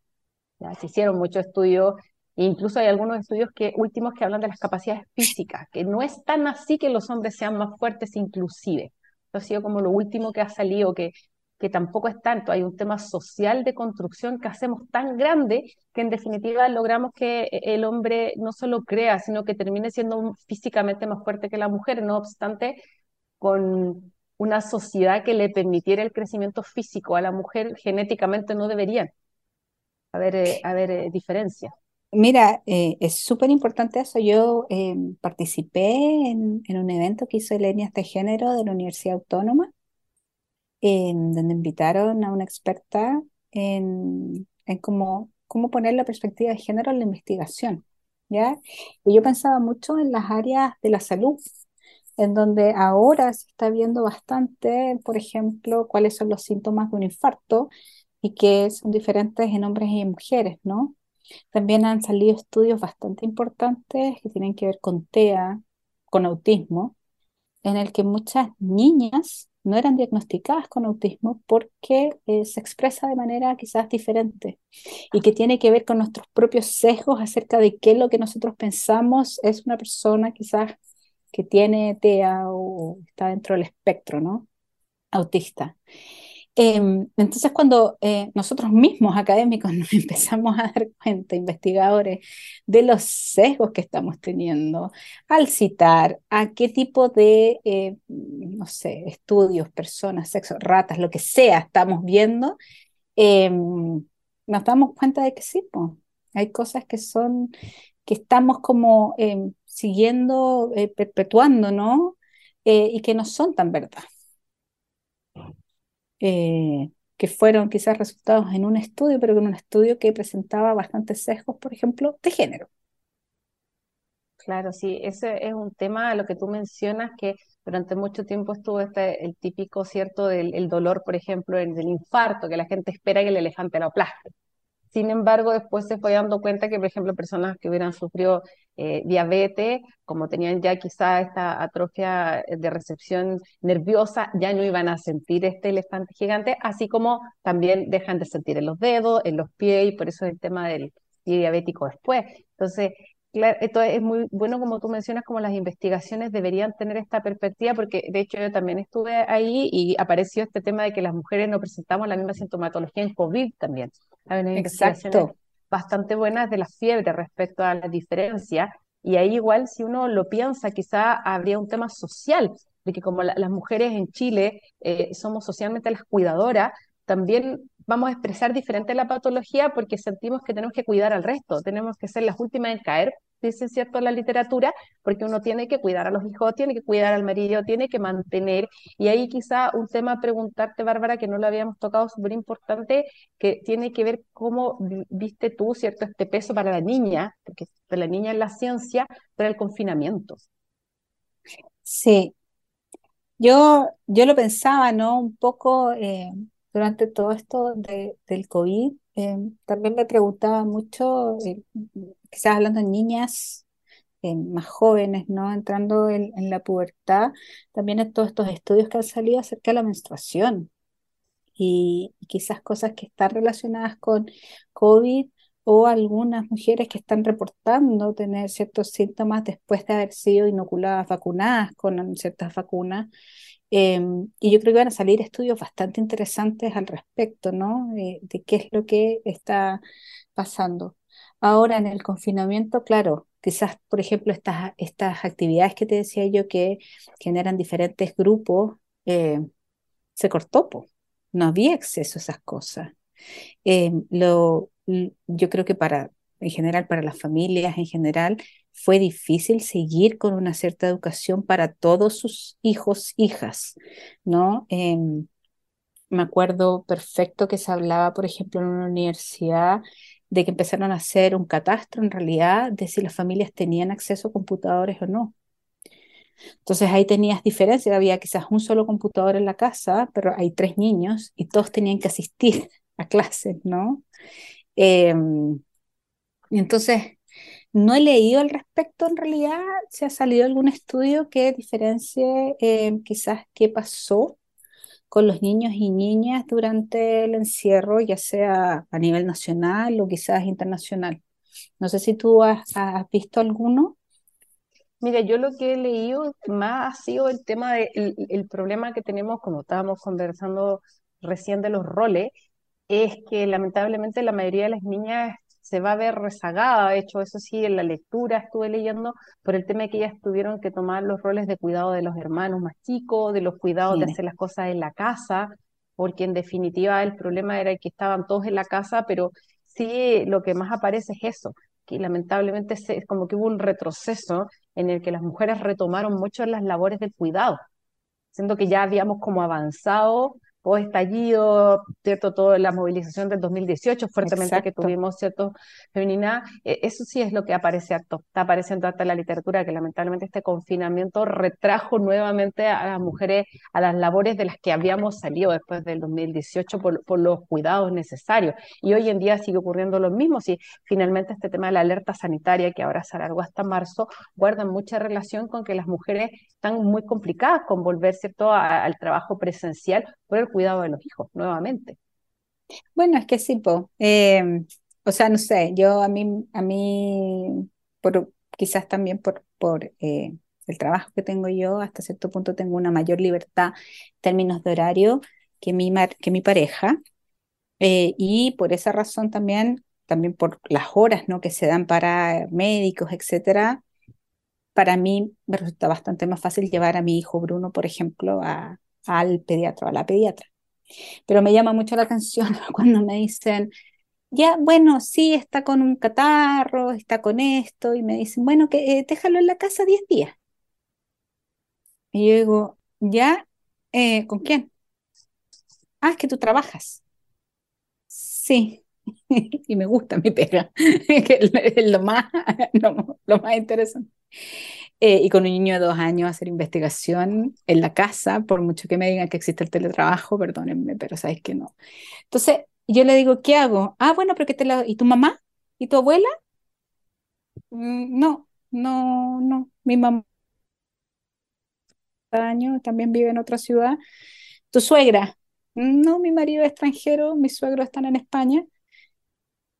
Se hicieron muchos estudios, e incluso hay algunos estudios que, últimos que hablan de las capacidades físicas, que no es tan así que los hombres sean más fuertes inclusive. Esto ha sido como lo último que ha salido, que que tampoco es tanto, hay un tema social de construcción que hacemos tan grande que en definitiva logramos que eh, el hombre no solo crea, sino que termine siendo físicamente más fuerte que la mujer, no obstante, con una sociedad que le permitiera el crecimiento físico a la mujer, genéticamente no deberían haber, eh, haber eh, diferencias. Mira, es súper importante eso. Yo participé en, un evento que hizo Líneas de Género de la Universidad Autónoma en donde invitaron a una experta en, en cómo, cómo poner la perspectiva de género en la investigación. ¿ya? Y yo pensaba mucho en las áreas de la salud, en donde ahora se está viendo bastante, por ejemplo, cuáles son los síntomas de un infarto y que son diferentes en hombres y en mujeres, ¿no? También han salido estudios bastante importantes que tienen que ver con TEA, con autismo, en el que muchas niñas no eran diagnosticadas con autismo porque eh, se expresa de manera quizás diferente y que tiene que ver con nuestros propios sesgos acerca de qué es lo que nosotros pensamos es una persona quizás que tiene TEA o está dentro del espectro, ¿no? Autista. Em, entonces, cuando eh, nosotros mismos académicos nos empezamos a dar cuenta, investigadores, de los sesgos que estamos teniendo al citar a qué tipo de, eh, no sé, estudios, personas, sexo, ratas, lo que sea, estamos viendo, em, nos damos cuenta de que sí, hay cosas que son, que estamos como em, siguiendo, eh, perpetuando, ¿no? y que no son tan verdad. Eh, que fueron quizás resultados en un estudio, pero en un estudio que presentaba bastantes sesgos, por ejemplo, de género. Claro, sí, ese es un tema, lo que tú mencionas, que durante mucho tiempo estuvo este, el típico, ¿cierto?, del dolor, por ejemplo, del infarto, que la gente espera que el elefante lo aplaste. Sin embargo, después se fue dando cuenta que, por ejemplo, personas que hubieran sufrido eh, diabetes, como tenían ya quizá esta atrofia de recepción nerviosa, ya no iban a sentir este elefante gigante, así como también dejan de sentir en los dedos, en los pies, y por eso es el tema del diabético después. Entonces, Claro, esto es muy bueno como tú mencionas, como las investigaciones deberían tener esta perspectiva, porque de hecho yo también estuve ahí y apareció este tema de que las mujeres no presentamos la misma sintomatología en COVID también. Hay investigaciones bastante buenas de la fiebre respecto a la diferencia, y ahí igual si uno lo piensa, quizá habría un tema social, de que como las mujeres en Chile eh, somos socialmente las cuidadoras, también vamos a expresar diferente la patología porque sentimos que tenemos que cuidar al resto, tenemos que ser las últimas en caer, dice cierto la literatura, porque uno tiene que cuidar a los hijos, tiene que cuidar al marido, tiene que mantener, y ahí quizá un tema a preguntarte, Bárbara, que no lo habíamos tocado, súper importante, que tiene que ver cómo viste tú, ¿cierto?, este peso para la niña, porque para la niña en la ciencia, para el confinamiento. Sí, yo, yo lo pensaba, ¿no? Un poco... Eh, durante todo esto del COVID, eh, también me preguntaba mucho, eh, quizás hablando de niñas eh, más jóvenes, ¿no? Entrando en, la pubertad, también en todos estos estudios que han salido acerca de la menstruación y, quizás cosas que están relacionadas con COVID o algunas mujeres que están reportando tener ciertos síntomas después de haber sido inoculadas, vacunadas con ciertas vacunas. Em, y yo creo que van a salir estudios bastante interesantes al respecto, ¿no? de qué es lo que está pasando. Ahora en el confinamiento, claro, quizás, por ejemplo, estas, estas actividades que te decía yo que generan diferentes grupos, eh, se cortó, no había acceso a esas cosas. Eh, lo, yo creo que para, en general, para las familias en general, fue difícil seguir con una cierta educación para todos sus hijos, hijas, ¿no? Em, me acuerdo perfecto que se hablaba, por ejemplo, en una universidad de que empezaron a hacer un catastro en realidad de si las familias tenían acceso a computadores o no. Entonces ahí tenías diferencia, había quizás un solo computador en la casa, pero hay tres niños y todos tenían que asistir a clases, ¿no? Em, entonces, no he leído al respecto en realidad, si ha salido algún estudio que diferencie em, quizás qué pasó con los niños y niñas durante el encierro, ya sea a nivel nacional o quizás internacional. No sé si tú has, visto alguno. Mira, yo lo que he leído más ha sido el tema del el problema que tenemos, como estábamos conversando recién de los roles, es que lamentablemente la mayoría de las niñas se va a ver rezagada. De hecho, eso sí, en la lectura estuve leyendo por el tema de que ellas tuvieron que tomar los roles de cuidado de los hermanos más chicos, de los cuidados de hacer las cosas en la casa, porque en definitiva el problema era que estaban todos en la casa, pero sí lo que más aparece es eso, que lamentablemente es como que hubo un retroceso en el que las mujeres retomaron mucho las labores del cuidado, siendo que ya habíamos como avanzado estallido, ¿cierto? Toda la movilización del 2018 fuertemente que tuvimos, ¿cierto? Feminina, eh, eso sí es lo que aparece harto, está apareciendo hasta en la literatura, que lamentablemente este confinamiento retrajo nuevamente a las mujeres a las labores de las que habíamos salido después del 2018 por, por los cuidados necesarios. Y hoy en día sigue ocurriendo lo mismo, si finalmente este tema de la alerta sanitaria, que ahora se alargó hasta marzo, guarda mucha relación con que las mujeres están muy complicadas con volver, ¿cierto?, al trabajo presencial por el cuidado de los hijos, nuevamente. Bueno, es que sí, po. Em, o sea, no sé, yo a mí, a mí por, quizás también por, por eh, el trabajo que tengo yo, hasta cierto punto tengo una mayor libertad en términos de horario que mi, que mi pareja. Eh, y por esa razón también, también por las horas ¿no? que se dan para médicos, etcétera, para mí me resulta bastante más fácil llevar a mi hijo Bruno, por ejemplo, a, al pediatra, a la pediatra. Pero me llama mucho la atención cuando me dicen, ya, bueno, sí, está con un catarro, está con esto, y me dicen, bueno, que eh, déjalo en la casa 10 días. Y yo digo, ¿ya? Eh, ¿Con quién? Ah, es que tú trabajas. Sí, y me gusta mi pega, que es lo más, lo más interesante. Eh, y con un niño de dos años hacer investigación en la casa, por mucho que me digan que existe el teletrabajo, perdónenme, pero sabes que no. Entonces, yo le digo, ¿qué hago? Ah, bueno, pero ¿qué te la... ¿Y tu mamá? ¿Y tu abuela? Mm, no, no, no. Mi mamá año también vive en otra ciudad. ¿Tu suegra? No, mi marido es extranjero, mis suegros están en España.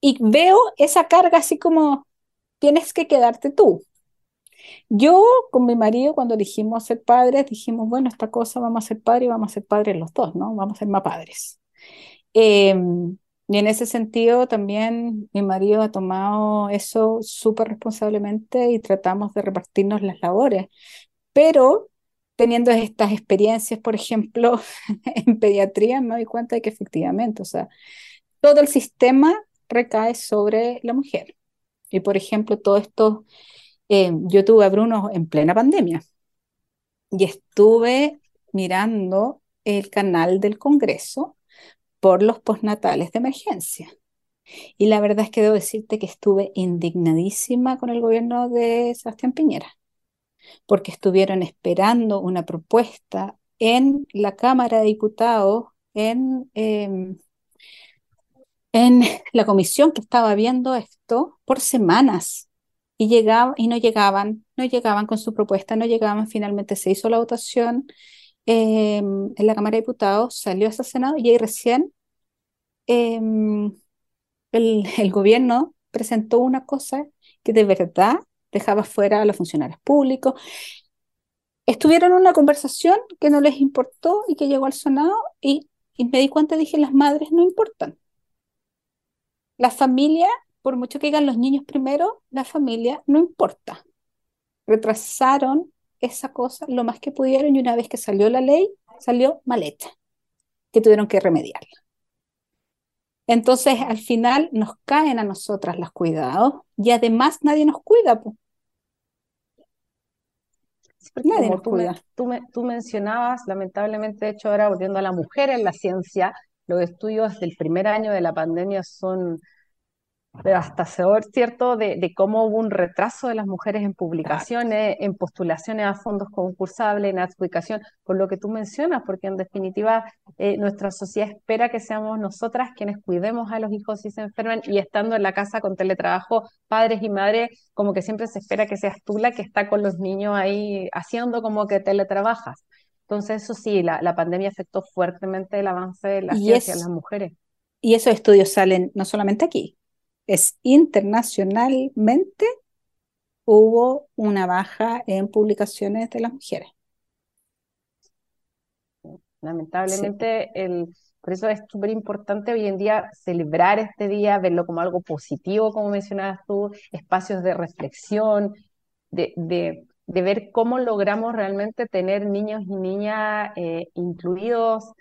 Y veo esa carga así como, tienes que quedarte tú. Yo con mi marido cuando dijimos ser padres, dijimos, bueno, esta cosa vamos a ser padres vamos a ser padres los dos, ¿no? Vamos a ser más padres. Em, y en ese sentido también mi marido ha tomado eso súper responsablemente y tratamos de repartirnos las labores. Pero teniendo estas experiencias, por ejemplo, en pediatría, me doy cuenta de que efectivamente, o sea, todo el sistema recae sobre la mujer. Y por ejemplo, todo esto eh, yo tuve a Bruno en plena pandemia y estuve mirando el canal del Congreso por los postnatales de emergencia. Y la verdad es que debo decirte que estuve indignadísima con el gobierno de Sebastián Piñera, porque estuvieron esperando una propuesta en la Cámara de Diputados, en, em, en la comisión que estaba viendo esto, por semanas y, llegaba, y no llegaban, no llegaban con su propuesta, no llegaban, finalmente se hizo la votación em, en la Cámara de Diputados, salió ese Senado y ahí recién em, el, el, gobierno presentó una cosa que de verdad dejaba fuera a los funcionarios públicos. Estuvieron en una conversación que no les importó y que llegó al sonado y, y me di cuenta, dije, las madres no importan. La familia, por mucho que digan los niños primero, la familia no importa. Retrasaron esa cosa lo más que pudieron y una vez que salió la ley, salió mal hecha, que tuvieron que remediarla. Entonces, al final nos caen a nosotras los cuidados y además nadie nos cuida. nadie nos cuida. tú, mencionabas, lamentablemente, de hecho, ahora volviendo a la mujer en la ciencia, los estudios del primer año de la pandemia son devastador, ¿cierto?, de, de, cómo hubo un retraso de las mujeres en publicaciones, en postulaciones a fondos concursables, en adjudicación, por lo que tú mencionas, porque en definitiva eh, nuestra sociedad espera que seamos nosotras quienes cuidemos a los hijos si se enferman y estando en la casa con teletrabajo, padres y madres, como que siempre se espera que seas tú la que está con los niños ahí haciendo como que teletrabajas. Entonces, eso sí, la, la pandemia afectó fuertemente el avance de la ciencia en las mujeres. Y esos estudios salen no solamente aquí, es internacionalmente hubo una baja en publicaciones de las mujeres. Lamentablemente, el, por eso es súper importante hoy en día celebrar este día, verlo como algo positivo, como mencionabas tú, espacios de reflexión, de, de, de ver cómo logramos realmente tener niños y niñas eh, incluidos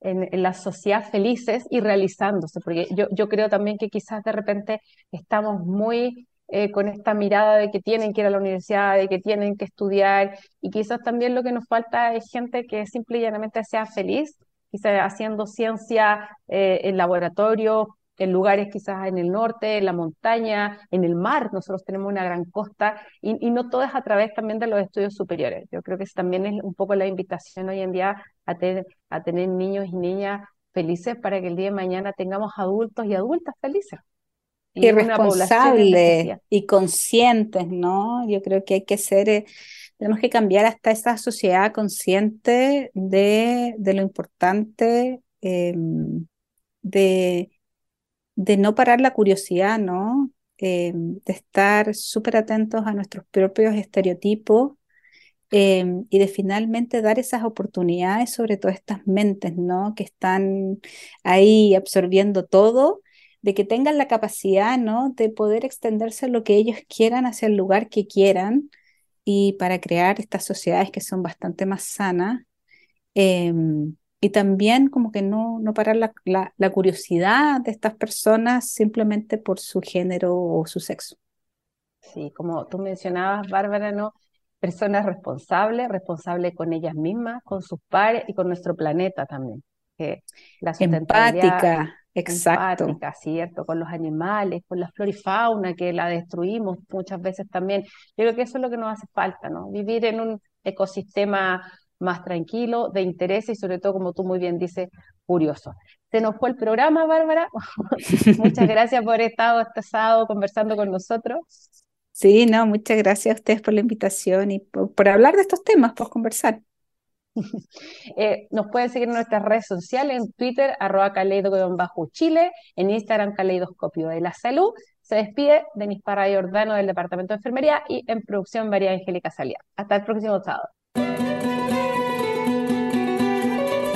en, la sociedad felices y realizándose, porque yo, yo creo también que quizás de repente estamos muy eh, con esta mirada de que tienen que ir a la universidad, de que tienen que estudiar, y quizás también lo que nos falta es gente que simple y llanamente sea feliz, quizás haciendo ciencia eh, en laboratorio, en lugares quizás en el norte, en la montaña, en el mar, nosotros tenemos una gran costa, y, y no todo es a través también de los estudios superiores. Yo creo que también es un poco la invitación hoy en día a tener, a tener niños y niñas felices para que el día de mañana tengamos adultos y adultas felices. Y, responsables y conscientes, ¿no? Yo creo que hay que ser, eh, tenemos que cambiar hasta esta sociedad consciente de, de lo importante em, de, de no parar la curiosidad, ¿no? Em, de estar súper atentos a nuestros propios estereotipos Em, y de finalmente dar esas oportunidades sobre todo estas mentes, ¿no? Que están ahí absorbiendo todo, de que tengan la capacidad, ¿no? De poder extenderse lo que ellos quieran hacia el lugar que quieran y para crear estas sociedades que son bastante más sanas. Em, y también como que no, no parar la, la curiosidad de estas personas simplemente por su género o su sexo. Sí, como tú mencionabas, Bárbara, ¿no? personas responsables, responsables con ellas mismas, con sus pares y con nuestro planeta también. Que la empática, exacto. Empática, ¿cierto? Con los animales, con la flora y fauna que la destruimos muchas veces también. Yo creo que eso es lo que nos hace falta, ¿no? Vivir en un ecosistema más tranquilo, de interés y sobre todo, como tú muy bien dices, curioso. Se nos fue el programa, Bárbara. Muchas gracias por haber estado este sábado conversando con nosotros. Sí, no, muchas gracias a ustedes por la invitación y por, hablar de estos temas, por conversar. Eh, nos pueden seguir en nuestras redes sociales, en Twitter, arroba chile en Instagram, Caleidoscopio de la Salud. Se despide Denis Parra Jordano del Departamento de Enfermería y en producción María Angélica Salía. Hasta el próximo sábado.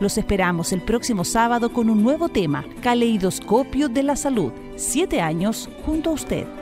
Los esperamos el próximo sábado con un nuevo tema, Caleidoscopio de la Salud. Siete años junto a usted.